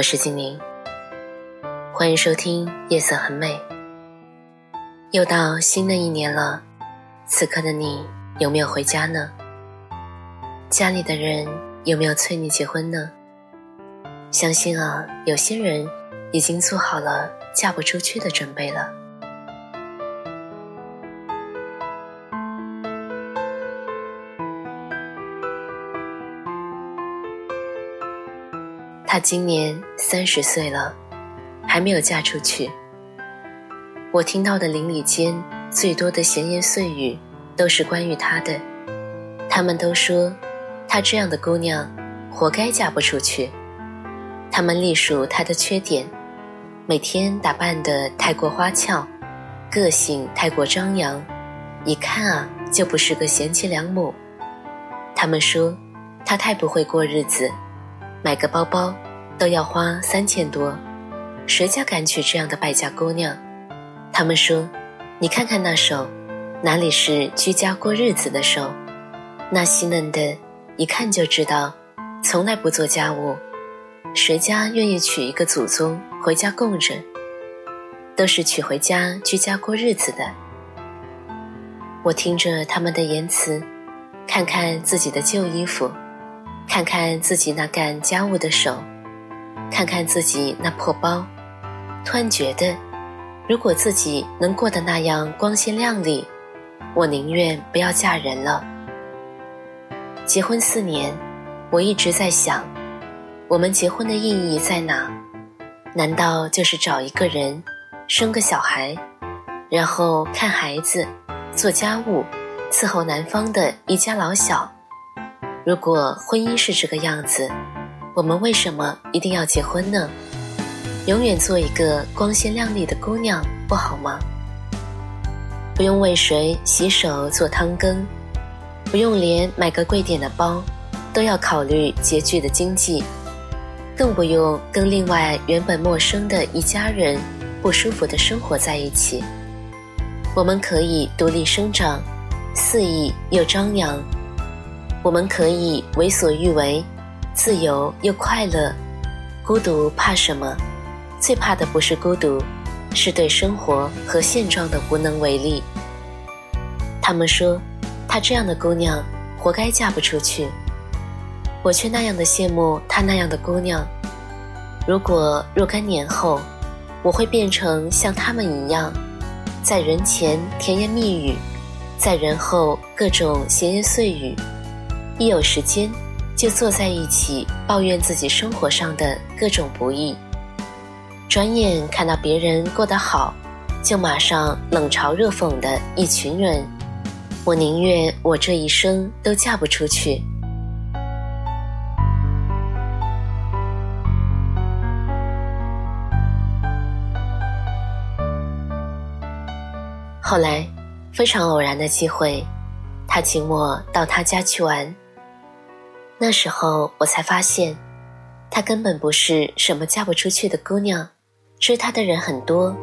我是静宁，欢迎收听《夜色很美》。又到新的一年了，此刻的你有没有回家呢？家里的人有没有催你结婚呢？相信啊，有些人已经做好了嫁不出去的准备了。她今年三十岁了，还没有嫁出去。我听到的邻里间最多的闲言碎语，都是关于她的。他们都说，她这样的姑娘，活该嫁不出去。他们隶属她的缺点：每天打扮得太过花俏，个性太过张扬，一看啊就不是个贤妻良母。他们说，她太不会过日子。买个包包都要花三千多，谁家敢娶这样的败家姑娘？他们说：“你看看那手，哪里是居家过日子的手？那细嫩的，一看就知道从来不做家务。谁家愿意娶一个祖宗回家供着？都是娶回家居家过日子的。”我听着他们的言辞，看看自己的旧衣服。看看自己那干家务的手，看看自己那破包，突然觉得，如果自己能过得那样光鲜亮丽，我宁愿不要嫁人了。结婚四年，我一直在想，我们结婚的意义在哪？难道就是找一个人，生个小孩，然后看孩子，做家务，伺候男方的一家老小？如果婚姻是这个样子，我们为什么一定要结婚呢？永远做一个光鲜亮丽的姑娘不好吗？不用为谁洗手做汤羹，不用连买个贵点的包都要考虑拮据的经济，更不用跟另外原本陌生的一家人不舒服的生活在一起。我们可以独立生长，肆意又张扬。我们可以为所欲为，自由又快乐。孤独怕什么？最怕的不是孤独，是对生活和现状的无能为力。他们说，她这样的姑娘活该嫁不出去。我却那样的羡慕她那样的姑娘。如果若干年后，我会变成像他们一样，在人前甜言蜜语，在人后各种闲言碎语。一有时间，就坐在一起抱怨自己生活上的各种不易。转眼看到别人过得好，就马上冷嘲热讽的一群人。我宁愿我这一生都嫁不出去。后来，非常偶然的机会，他请我到他家去玩。那时候我才发现，她根本不是什么嫁不出去的姑娘，追她的人很多，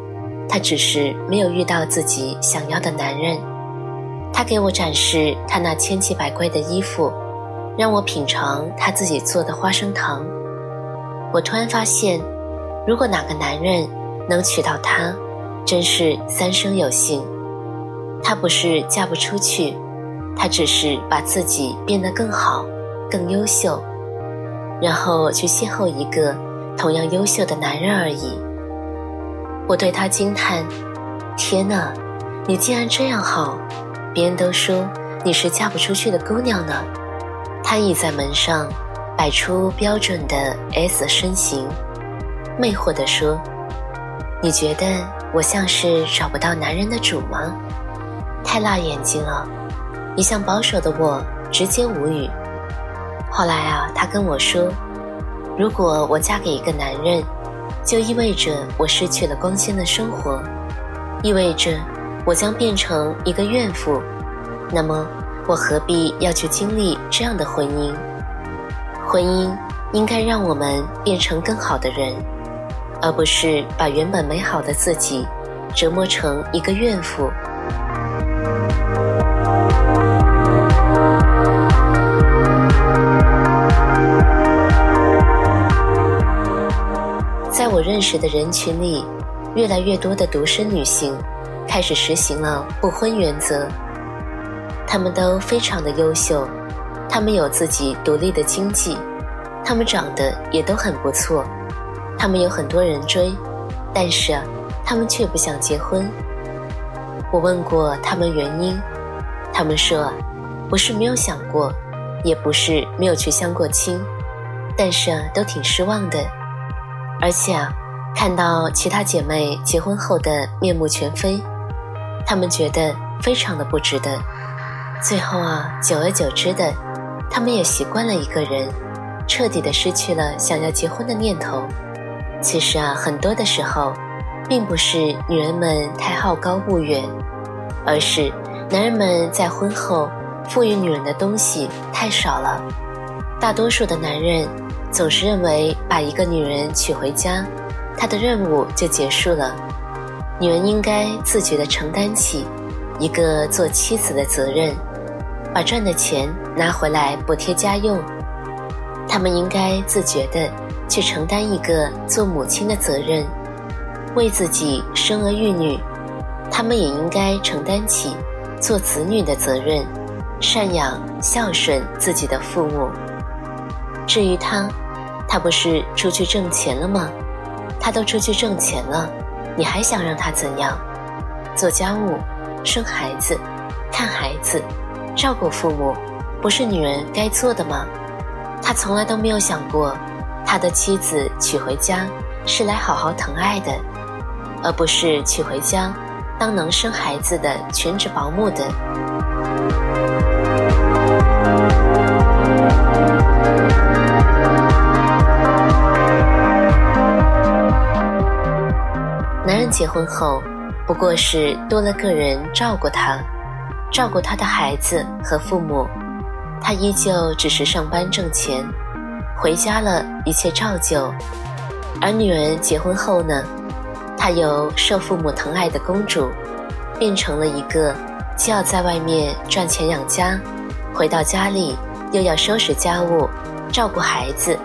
她只是没有遇到自己想要的男人。她给我展示她那千奇百怪的衣服，让我品尝她自己做的花生糖。我突然发现，如果哪个男人能娶到她，真是三生有幸。她不是嫁不出去，她只是把自己变得更好。更优秀，然后去邂逅一个同样优秀的男人而已。我对他惊叹：“天哪，你竟然这样好！别人都说你是嫁不出去的姑娘呢。”他倚在门上，摆出标准的 S 身形，魅惑地说：“你觉得我像是找不到男人的主吗？太辣眼睛了。一向保守的我直接无语。后来啊，他跟我说，如果我嫁给一个男人，就意味着我失去了光鲜的生活，意味着我将变成一个怨妇。那么，我何必要去经历这样的婚姻？婚姻应该让我们变成更好的人，而不是把原本美好的自己折磨成一个怨妇。认识的人群里，越来越多的独生女性开始实行了不婚原则。她们都非常的优秀。她们有自己独立的经济，她们长得也都很不错，他们有很多人追，但是啊，他们却不想结婚。我问过他们原因，他们说，不是没有想过，也不是没有去相过亲，但是啊，都挺失望的，而且啊，看到其他姐妹结婚后的面目全非，他们觉得非常的不值得。最后啊，久而久之的。他们也习惯了一个人，彻底的失去了想要结婚的念头。其实啊，很多的时候，并不是女人们太好高骛远，而是男人们在婚后赋予女人的东西太少了。大多数的男人总是认为，把一个女人娶回家，他的任务就结束了。女人应该自觉地承担起一个做妻子的责任。把赚的钱拿回来补贴家用，他们应该自觉地去承担一个做母亲的责任，为自己生儿育女，他们也应该承担起做子女的责任，赡养孝顺自己的父母。至于他，他不是出去挣钱了吗？他都出去挣钱了，你还想让他怎样？做家务、生孩子、看孩子。照顾父母，不是女人该做的吗？他从来都没有想过，他的妻子娶回家是来好好疼爱的，而不是娶回家当能生孩子的全职保姆的。结婚后，不过是多了个人照顾他。照顾他的孩子和父母，他依旧只是上班挣钱，回家了一切照旧。而女人结婚后呢，她由受父母疼爱的公主，变成了一个既要在外面赚钱养家，回到家里又要收拾家务、照顾孩子、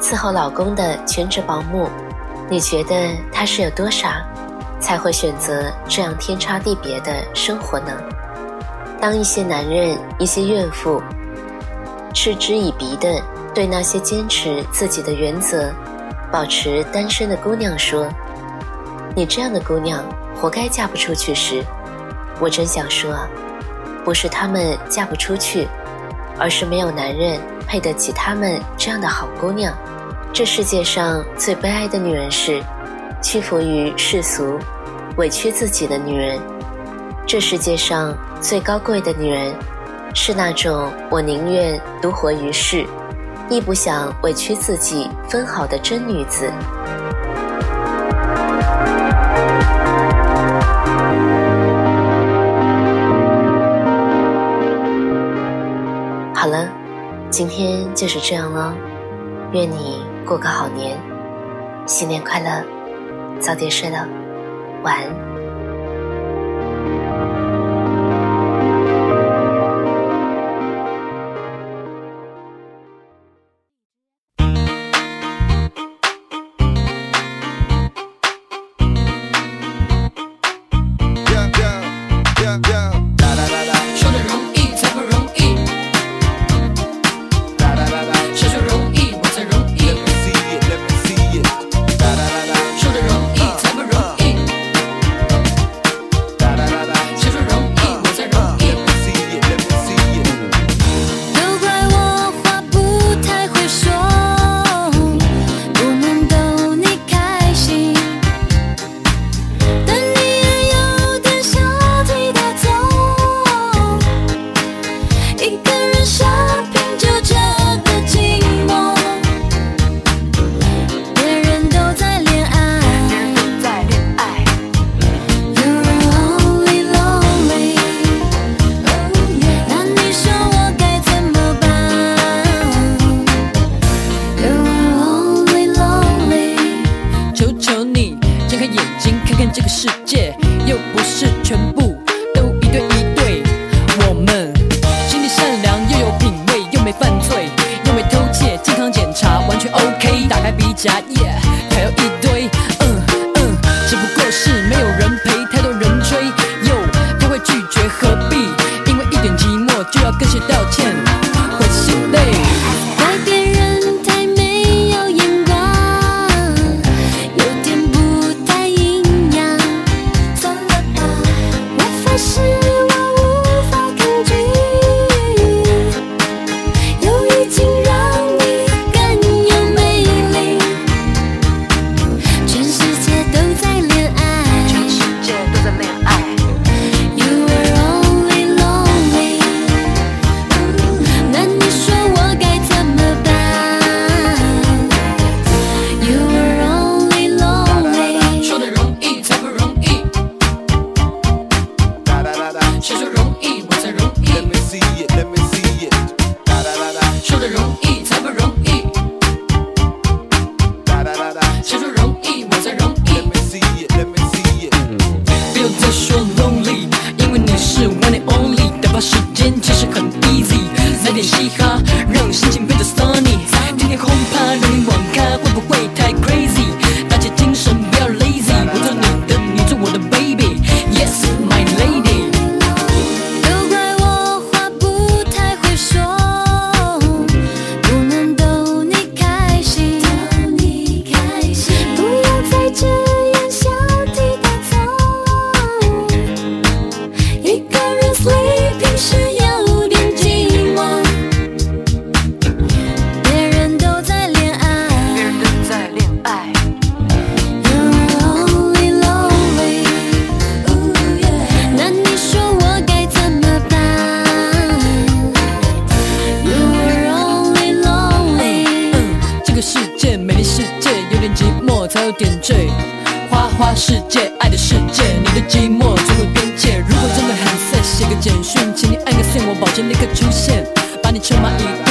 伺候老公的全职保姆。你觉得她是有多傻，才会选择这样天差地别的生活呢？当一些男人、一些怨妇嗤之以鼻地对那些坚持自己的原则、保持单身的姑娘说：“你这样的姑娘活该嫁不出去。”时，我真想说啊，不是她们嫁不出去，而是没有男人配得起她们这样的好姑娘。这世界上最悲哀的女人是屈服于世俗、委屈自己的女人。这世界上。最高贵的女人，是那种我宁愿独活于世，亦不想委屈自己分毫的真女子。好了，今天就是这样了，愿你过个好年，新年快乐，早点睡了，晚安。跟谁道歉？花世界，爱的世界，你的寂寞总有边界。如果真的很 sad，写个简讯，请你按个 send，我保证立刻出现，把你车马一。